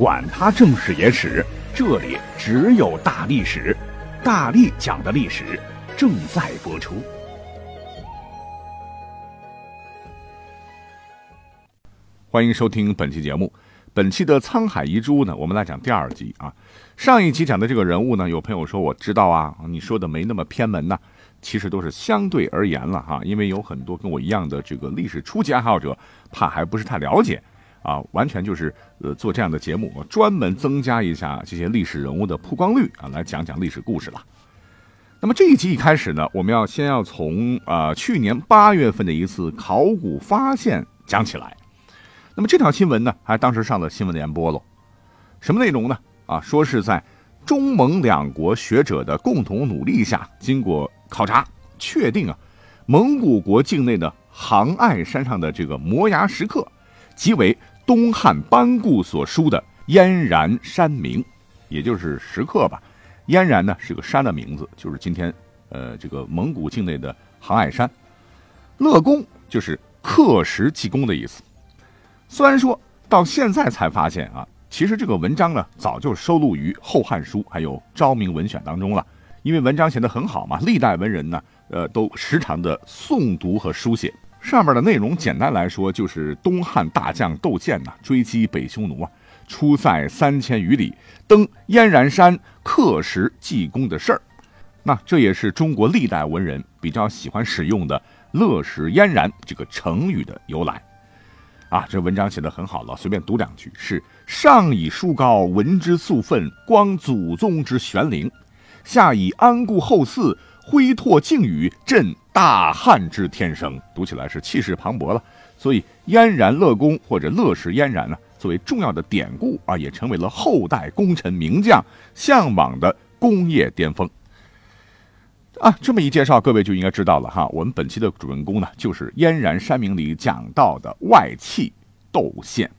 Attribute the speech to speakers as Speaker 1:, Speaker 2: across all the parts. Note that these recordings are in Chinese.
Speaker 1: 管他正史野史。这里只有大历史，大力讲的历史正在播出。
Speaker 2: 欢迎收听本期节目。本期的《沧海遗珠》呢，我们来讲第二集啊。上一集讲的这个人物呢，有朋友说我知道啊，你说的没那么偏门呐。其实都是相对而言了哈，因为有很多跟我一样的这个历史初级爱好者，怕还不是太了解。啊，完全就是呃做这样的节目，专门增加一下这些历史人物的曝光率啊，来讲讲历史故事了。那么这一集一开始呢，我们要先要从啊去年八月份的一次考古发现讲起来。那么这条新闻呢，还当时上了新闻联播喽。什么内容呢？啊，说是在中蒙两国学者的共同努力下，经过考察确定啊，蒙古国境内的杭爱山上的这个摩崖石刻，即为。东汉班固所书的燕然山名，也就是石刻吧。燕然呢是个山的名字，就是今天呃这个蒙古境内的杭爱山。乐公就是刻石记功的意思。虽然说到现在才发现啊，其实这个文章呢早就收录于《后汉书》还有《昭明文选》当中了。因为文章写得很好嘛，历代文人呢呃都时常的诵读和书写。上面的内容简单来说，就是东汉大将窦建呐追击北匈奴啊，出塞三千余里，登燕然山刻石记功的事儿。那这也是中国历代文人比较喜欢使用的“乐石燕然”这个成语的由来。啊，这文章写得很好了，随便读两句：是上以书高文之素愤，光祖宗之玄灵；下以安固后嗣，挥拓靖宇，振。大汉之天生，读起来是气势磅礴了。所以燕然乐公或者乐氏燕然呢，作为重要的典故啊，也成为了后代功臣名将向往的工业巅峰。啊，这么一介绍，各位就应该知道了哈。我们本期的主人公呢，就是燕然山明里讲到的外戚窦宪。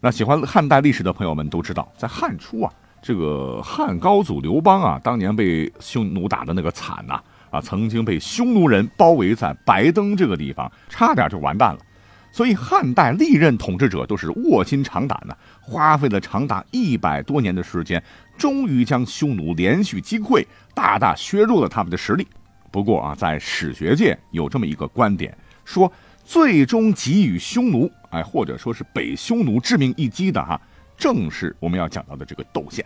Speaker 2: 那喜欢汉代历史的朋友们都知道，在汉初啊，这个汉高祖刘邦啊，当年被匈奴打的那个惨呐。啊，曾经被匈奴人包围在白登这个地方，差点就完蛋了。所以汉代历任统治者都是卧薪尝胆呢，花费了长达一百多年的时间，终于将匈奴连续击溃，大大削弱了他们的实力。不过啊，在史学界有这么一个观点，说最终给予匈奴，哎，或者说是北匈奴致命一击的哈，正是我们要讲到的这个窦宪。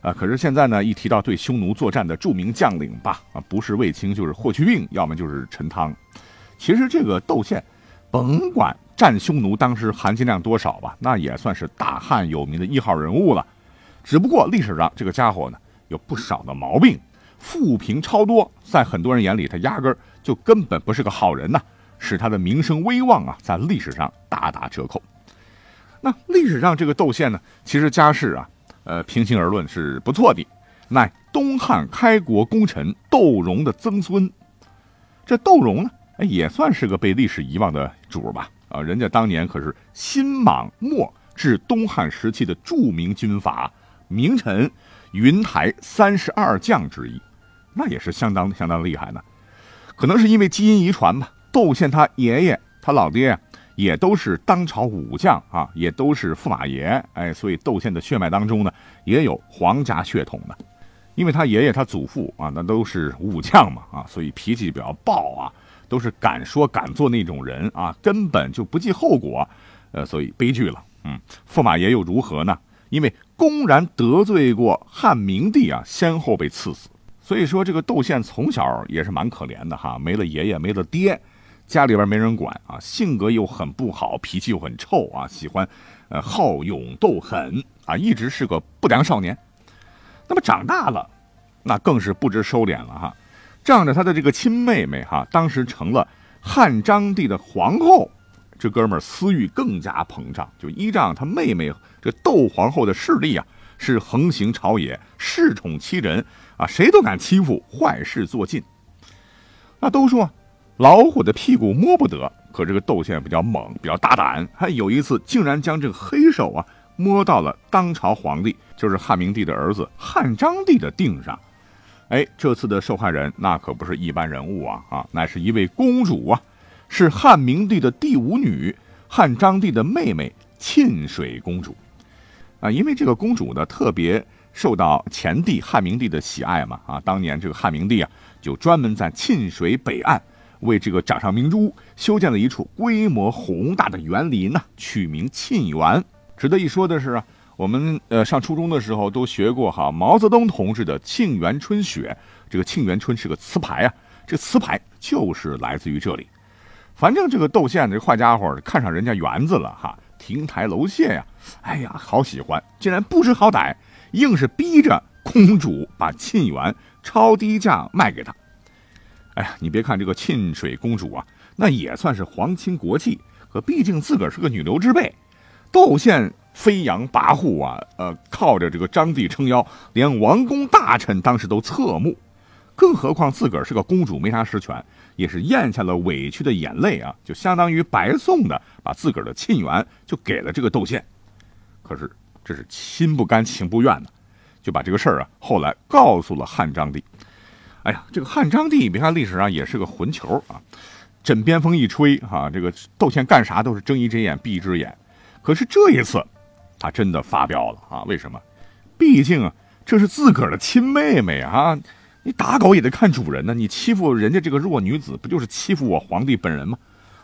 Speaker 2: 啊，可是现在呢，一提到对匈奴作战的著名将领吧，啊，不是卫青就是霍去病，要么就是陈汤。其实这个窦宪，甭管战匈奴当时含金量多少吧，那也算是大汉有名的一号人物了。只不过历史上这个家伙呢，有不少的毛病，负评超多，在很多人眼里，他压根儿就根本不是个好人呐，使他的名声威望啊，在历史上大打折扣。那历史上这个窦宪呢，其实家世啊。呃，平心而论是不错的，乃东汉开国功臣窦融的曾孙。这窦融呢，也算是个被历史遗忘的主吧？啊，人家当年可是新莽末至东汉时期的著名军阀名臣，云台三十二将之一，那也是相当相当厉害呢。可能是因为基因遗传吧，窦宪他爷爷他老爹呀。也都是当朝武将啊，也都是驸马爷，哎，所以窦宪的血脉当中呢，也有皇家血统的，因为他爷爷他祖父啊，那都是武将嘛，啊，所以脾气比较暴啊，都是敢说敢做那种人啊，根本就不计后果，呃，所以悲剧了，嗯，驸马爷又如何呢？因为公然得罪过汉明帝啊，先后被赐死，所以说这个窦宪从小也是蛮可怜的哈，没了爷爷，没了爹。家里边没人管啊，性格又很不好，脾气又很臭啊，喜欢，呃，好勇斗狠啊，一直是个不良少年。那么长大了，那更是不知收敛了哈，仗着他的这个亲妹妹哈，当时成了汉章帝的皇后，这哥们儿私欲更加膨胀，就依仗他妹妹这窦皇后的势力啊，是横行朝野，恃宠欺人啊，谁都敢欺负，坏事做尽。那都说老虎的屁股摸不得，可这个窦宪比较猛，比较大胆，还有一次竟然将这个黑手啊摸到了当朝皇帝，就是汉明帝的儿子汉章帝的腚上。哎，这次的受害人那可不是一般人物啊啊，乃是一位公主啊，是汉明帝的第五女，汉章帝的妹妹沁水公主。啊，因为这个公主呢，特别受到前帝汉明帝的喜爱嘛啊，当年这个汉明帝啊，就专门在沁水北岸为这个掌上明珠修建了一处规模宏大的园林呢，取名沁园。值得一说的是啊。我们呃上初中的时候都学过哈毛泽东同志的《沁园春雪》，这个沁园春是个词牌啊，这词牌就是来自于这里。反正这个窦宪这坏家伙看上人家园子了哈，亭台楼榭呀，哎呀好喜欢，竟然不知好歹，硬是逼着公主把沁园超低价卖给他。哎呀，你别看这个沁水公主啊，那也算是皇亲国戚，可毕竟自个儿是个女流之辈，窦宪。飞扬跋扈啊，呃，靠着这个张帝撑腰，连王公大臣当时都侧目，更何况自个儿是个公主，没啥实权，也是咽下了委屈的眼泪啊，就相当于白送的，把自个儿的沁园就给了这个窦宪。可是这是心不甘情不愿的，就把这个事儿啊，后来告诉了汉章帝。哎呀，这个汉章帝，别看历史上也是个混球啊，枕边风一吹哈，这个窦宪干啥都是睁一只眼闭一只眼，可是这一次。他真的发飙了啊！为什么？毕竟啊，这是自个儿的亲妹妹啊！你打狗也得看主人呢。你欺负人家这个弱女子，不就是欺负我皇帝本人吗？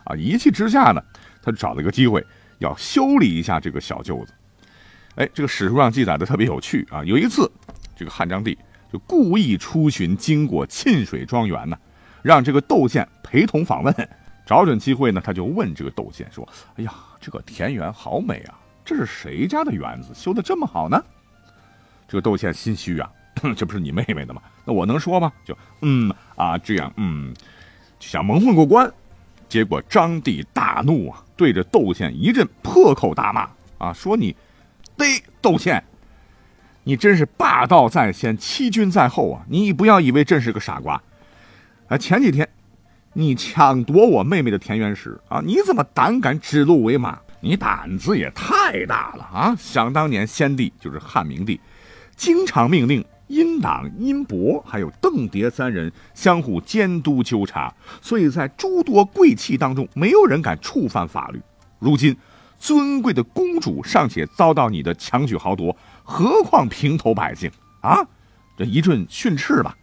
Speaker 2: 啊！一气之下呢，他找了个机会要修理一下这个小舅子。哎，这个史书上记载的特别有趣啊！有一次，这个汉章帝就故意出巡经过沁水庄园呢，让这个窦宪陪同访问。找准机会呢，他就问这个窦宪说：“哎呀，这个田园好美啊！”这是谁家的园子修的这么好呢？这个窦宪心虚啊，这不是你妹妹的吗？那我能说吗？就嗯啊这样嗯，就想蒙混过关。结果张帝大怒啊，对着窦宪一阵破口大骂啊，说你，对窦宪，你真是霸道在先，欺君在后啊！你不要以为朕是个傻瓜啊！前几天你抢夺我妹妹的田园时啊，你怎么胆敢指鹿为马？你胆子也太大了啊！想当年，先帝就是汉明帝，经常命令殷党、殷伯还有邓蝶三人相互监督纠察，所以在诸多贵戚当中，没有人敢触犯法律。如今，尊贵的公主尚且遭到你的强取豪夺，何况平头百姓啊？这一阵训斥吧，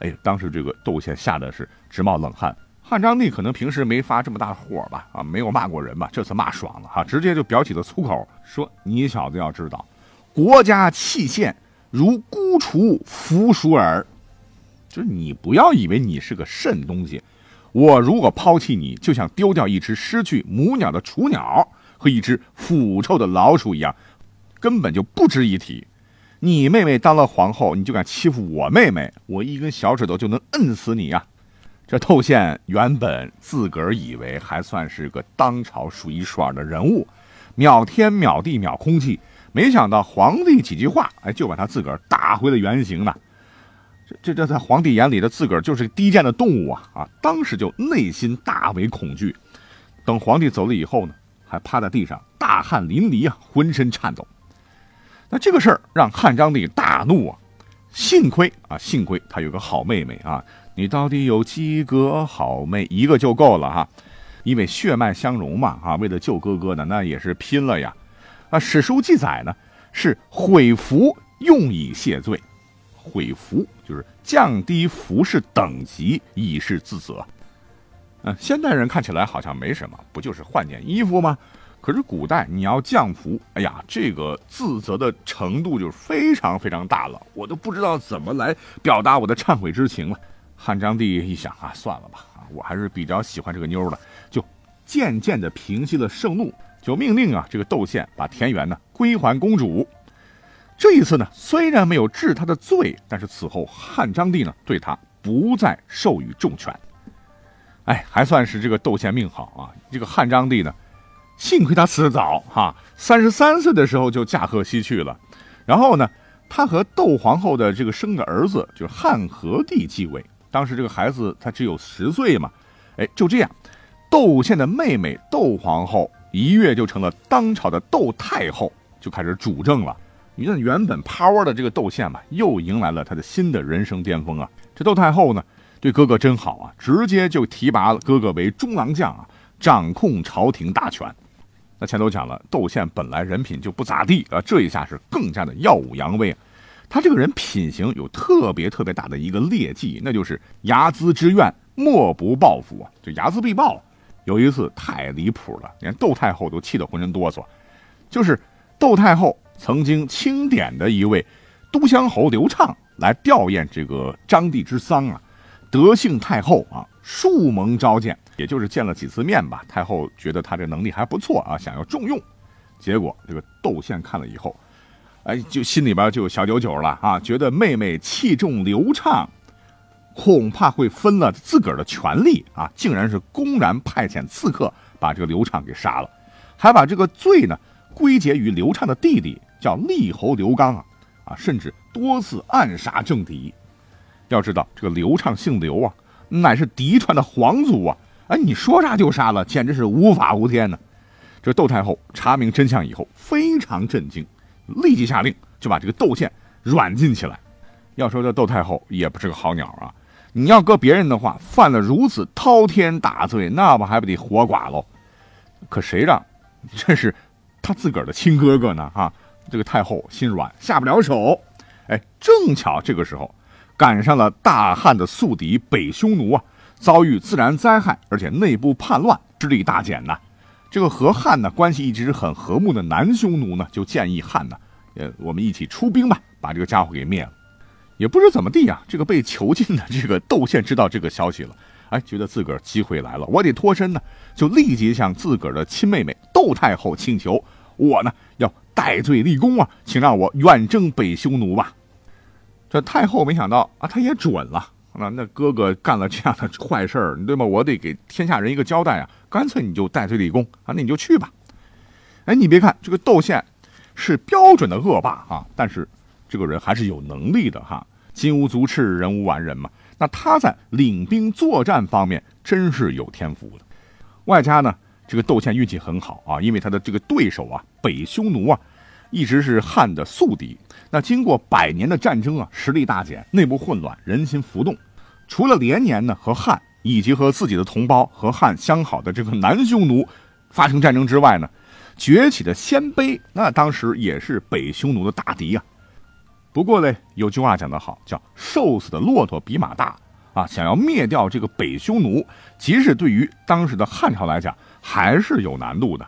Speaker 2: 哎，当时这个窦宪吓得是直冒冷汗。汉章帝可能平时没发这么大火吧，啊，没有骂过人吧？这次骂爽了哈，直接就表起了粗口，说你小子要知道，国家器械如孤雏扶鼠耳，就是你不要以为你是个甚东西，我如果抛弃你，就像丢掉一只失去母鸟的雏鸟和一只腐臭的老鼠一样，根本就不值一提。你妹妹当了皇后，你就敢欺负我妹妹，我一根小指头就能摁死你呀！这窦宪原本自个儿以为还算是个当朝数一数二的人物，秒天秒地秒空气，没想到皇帝几句话，哎，就把他自个儿打回了原形呢。这这这，在皇帝眼里的自个儿就是低贱的动物啊！啊，当时就内心大为恐惧。等皇帝走了以后呢，还趴在地上大汗淋漓啊，浑身颤抖。那这个事儿让汉章帝大怒啊！幸亏啊，幸亏他有个好妹妹啊。你到底有几个好妹？一个就够了哈，因为血脉相融嘛啊！为了救哥哥呢，那也是拼了呀！啊，史书记载呢是毁服用以谢罪，毁服就是降低服饰等级以示自责。嗯，现代人看起来好像没什么，不就是换件衣服吗？可是古代你要降服，哎呀，这个自责的程度就非常非常大了，我都不知道怎么来表达我的忏悔之情了。汉章帝一想啊，算了吧，啊，我还是比较喜欢这个妞的，就渐渐的平息了盛怒，就命令啊，这个窦宪把田园呢归还公主。这一次呢，虽然没有治他的罪，但是此后汉章帝呢对他不再授予重权。哎，还算是这个窦宪命好啊。这个汉章帝呢，幸亏他死得早哈，三十三岁的时候就驾鹤西去了。然后呢，他和窦皇后的这个生的儿子就是汉和帝继位，当时这个孩子他只有十岁嘛，哎，就这样，窦宪的妹妹窦皇后一跃就成了当朝的窦太后，就开始主政了。你看，原本趴窝的这个窦宪嘛，又迎来了他的新的人生巅峰啊！这窦太后呢，对哥哥真好啊，直接就提拔哥哥为中郎将啊，掌控朝廷大权。那前头讲了，窦宪本来人品就不咋地啊，这一下是更加的耀武扬威。他这个人品行有特别特别大的一个劣迹，那就是睚眦之怨，莫不报复啊！就睚眦必报。有一次太离谱了，连窦太后都气得浑身哆嗦，就是窦太后。曾经钦点的一位都乡侯刘畅来吊唁这个张帝之丧啊，德幸太后啊，数蒙召见，也就是见了几次面吧。太后觉得他这能力还不错啊，想要重用。结果这个窦宪看了以后，哎，就心里边就有小九九了啊，觉得妹妹器重刘畅，恐怕会分了自个儿的权利啊，竟然是公然派遣刺客把这个刘畅给杀了，还把这个罪呢归结于刘畅的弟弟。叫厉侯刘刚啊，啊，甚至多次暗杀政敌。要知道，这个刘畅姓刘啊，乃是嫡传的皇族啊！哎，你说杀就杀了，简直是无法无天呢。这窦太后查明真相以后，非常震惊，立即下令就把这个窦宪软禁起来。要说这窦太后也不是个好鸟啊！你要搁别人的话，犯了如此滔天大罪，那不还不得活剐喽？可谁让 这是他自个儿的亲哥哥呢？哈！这个太后心软，下不了手。哎，正巧这个时候赶上了大汉的宿敌北匈奴啊，遭遇自然灾害，而且内部叛乱，势力大减呐。这个和汉呢关系一直很和睦的南匈奴呢，就建议汉呢，呃，我们一起出兵吧，把这个家伙给灭了。也不知怎么地啊，这个被囚禁的这个窦宪知道这个消息了，哎，觉得自个儿机会来了，我得脱身呢，就立即向自个儿的亲妹妹窦太后请求，我呢要。戴罪立功啊，请让我远征北匈奴吧。这太后没想到啊，她也准了。那那哥哥干了这样的 坏事儿，对吗？我得给天下人一个交代啊。干脆你就戴罪立功啊，那你就去吧。哎，你别看这个窦宪是标准的恶霸啊，但是这个人还是有能力的哈。金无足赤，人无完人嘛。那他在领兵作战方面真是有天赋的，外加呢。这个窦宪运气很好啊，因为他的这个对手啊，北匈奴啊，一直是汉的宿敌。那经过百年的战争啊，实力大减，内部混乱，人心浮动。除了连年呢和汉以及和自己的同胞和汉相好的这个南匈奴发生战争之外呢，崛起的鲜卑那当时也是北匈奴的大敌啊。不过呢，有句话讲得好，叫“瘦死的骆驼比马大”啊。想要灭掉这个北匈奴，即使对于当时的汉朝来讲，还是有难度的。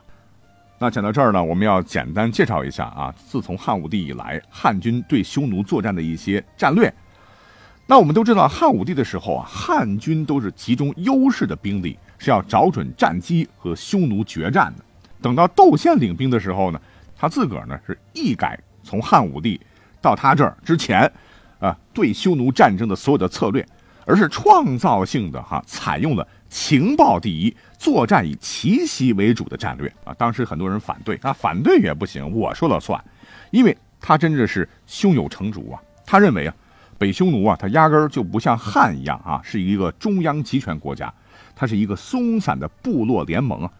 Speaker 2: 那讲到这儿呢，我们要简单介绍一下啊，自从汉武帝以来，汉军对匈奴作战的一些战略。那我们都知道，汉武帝的时候啊，汉军都是集中优势的兵力，是要找准战机和匈奴决战的。等到窦宪领兵的时候呢，他自个儿呢是一改从汉武帝到他这儿之前啊对匈奴战争的所有的策略，而是创造性的哈采用了。情报第一，作战以奇袭为主的战略啊！当时很多人反对，啊，反对也不行，我说了算，因为他真的是胸有成竹啊！他认为啊，北匈奴啊，他压根儿就不像汉一样啊，是一个中央集权国家，它是一个松散的部落联盟啊。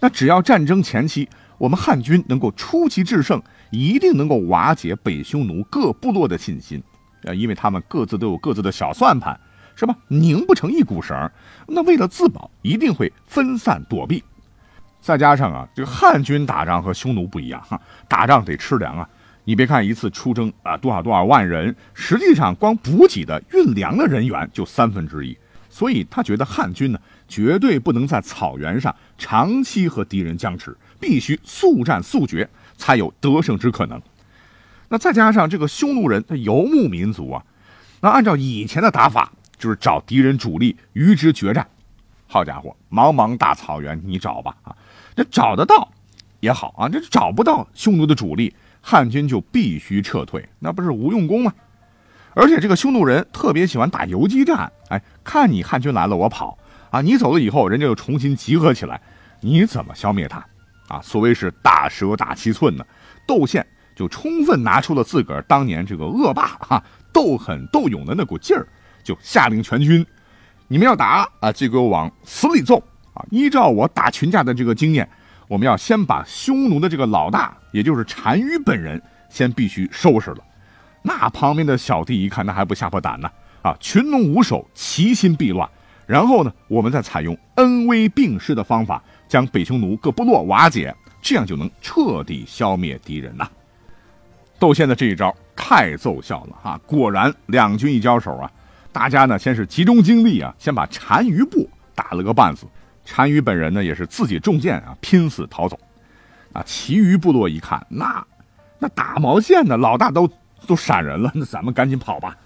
Speaker 2: 那只要战争前期我们汉军能够出奇制胜，一定能够瓦解北匈奴各部落的信心啊，因为他们各自都有各自的小算盘。是吧？拧不成一股绳，那为了自保，一定会分散躲避。再加上啊，这个汉军打仗和匈奴不一样哈，打仗得吃粮啊。你别看一次出征啊多少多少万人，实际上光补给的运粮的人员就三分之一。所以他觉得汉军呢，绝对不能在草原上长期和敌人僵持，必须速战速决，才有得胜之可能。那再加上这个匈奴人，他游牧民族啊，那按照以前的打法。就是找敌人主力与之决战，好家伙，茫茫大草原，你找吧啊！这找得到也好啊，这找不到匈奴的主力，汉军就必须撤退，那不是无用功吗？而且这个匈奴人特别喜欢打游击战，哎，看你汉军来了我跑啊，你走了以后人家又重新集合起来，你怎么消灭他啊？所谓是打蛇打七寸呢。窦宪就充分拿出了自个儿当年这个恶霸哈斗狠斗勇的那股劲儿，就下令全军：你们要打啊，就给我往死里揍啊！依照我打群架的这个经验，我们要先把匈奴的这个老大，也就是单于本人，先必须收拾了。那旁边的小弟一看，那还不吓破胆呢啊！群龙无首，其心必乱。然后呢，我们再采用恩威并施的方法，将北匈奴各部落瓦解，这样就能彻底消灭敌人呐。窦宪的这一招太奏效了啊！果然，两军一交手啊，大家呢先是集中精力啊，先把单于部打了个半死。单于本人呢也是自己中箭啊，拼死逃走。啊，其余部落一看，那那打毛线呢？老大都都闪人了，那咱们赶紧跑吧。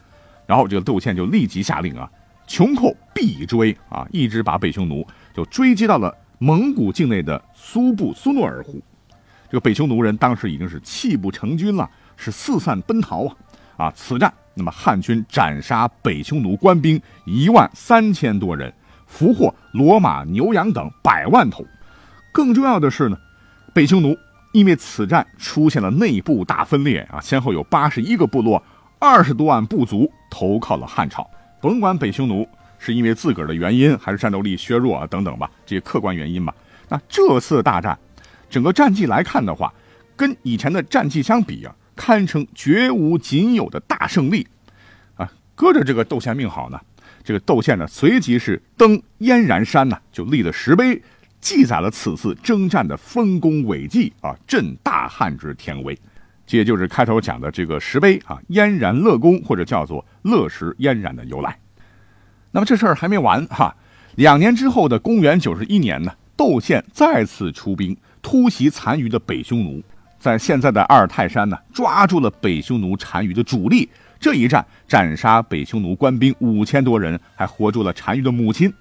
Speaker 2: 然后这个窦宪就立即下令啊。穷寇必追啊！一直把北匈奴就追击到了蒙古境内的苏布苏诺尔湖。这个北匈奴人当时已经是泣不成军了，是四散奔逃啊！啊，此战那么汉军斩杀北匈奴官兵一万三千多人，俘获骡马牛羊等百万头。更重要的是呢，北匈奴因为此战出现了内部大分裂啊，先后有八十一个部落、二十多万部族投靠了汉朝。甭管北匈奴是因为自个儿的原因，还是战斗力削弱啊等等吧，这些客观原因吧。那这次大战，整个战绩来看的话，跟以前的战绩相比啊，堪称绝无仅有的大胜利啊。搁着这个窦宪命好呢，这个窦宪呢随即是登燕然山呢，就立了石碑，记载了此次征战的丰功伟绩啊，震大汉之天威。这也就是开头讲的这个石碑啊，燕然乐功或者叫做乐石燕然的由来。那么这事儿还没完哈，两年之后的公元九十一年呢，窦宪再次出兵突袭残余的北匈奴，在现在的阿尔泰山呢，抓住了北匈奴单于的主力。这一战斩杀北匈奴官兵五千多人，还活捉了单于的母亲。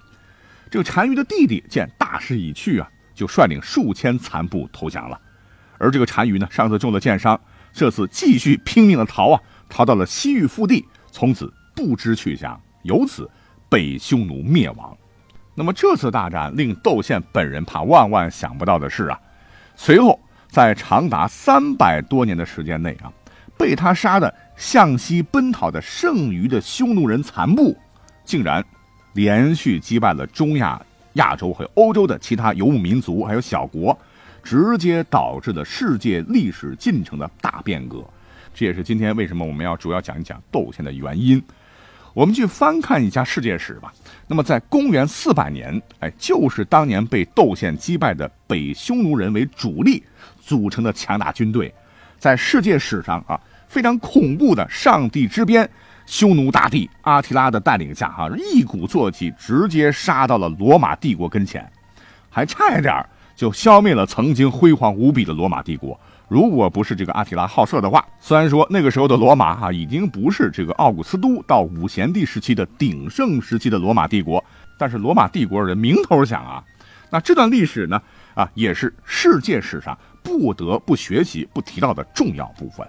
Speaker 2: 这个单于的弟弟见大势已去啊，就率领数千残部投降了。而这个单于呢，上次中了箭伤。这次继续拼命的逃啊，逃到了西域腹地，从此不知去向，由此北匈奴灭亡。那么这次大战令窦宪本人怕万万想不到的是啊，随后在长达三百多年的时间内啊，被他杀的向西奔逃的剩余的匈奴人残部，竟然连续击败了中亚、亚洲和欧洲的其他游牧民族还有小国。直接导致了世界历史进程的大变革，这也是今天为什么我们要主要讲一讲窦宪的原因。我们去翻看一下世界史吧。那么，在公元四百年，哎，就是当年被窦宪击败的北匈奴人为主力组成的强大军队，在世界史上啊非常恐怖的上帝之鞭，匈奴大帝阿提拉的带领下，哈一鼓作气，直接杀到了罗马帝国跟前，还差一点。就消灭了曾经辉煌无比的罗马帝国。如果不是这个阿提拉好色的话，虽然说那个时候的罗马哈已经不是这个奥古斯都到五贤帝时期的鼎盛时期的罗马帝国，但是罗马帝国人名头响啊。那这段历史呢啊，也是世界史上不得不学习不提到的重要部分。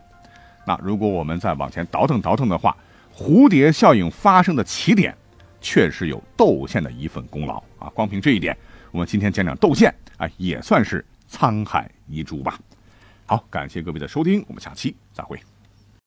Speaker 2: 那如果我们再往前倒腾倒腾的话，蝴蝶效应发生的起点，确实有窦宪的一份功劳啊。光凭这一点，我们今天讲讲窦宪。啊，也算是沧海遗珠吧。好，感谢各位的收听，我们下期再会。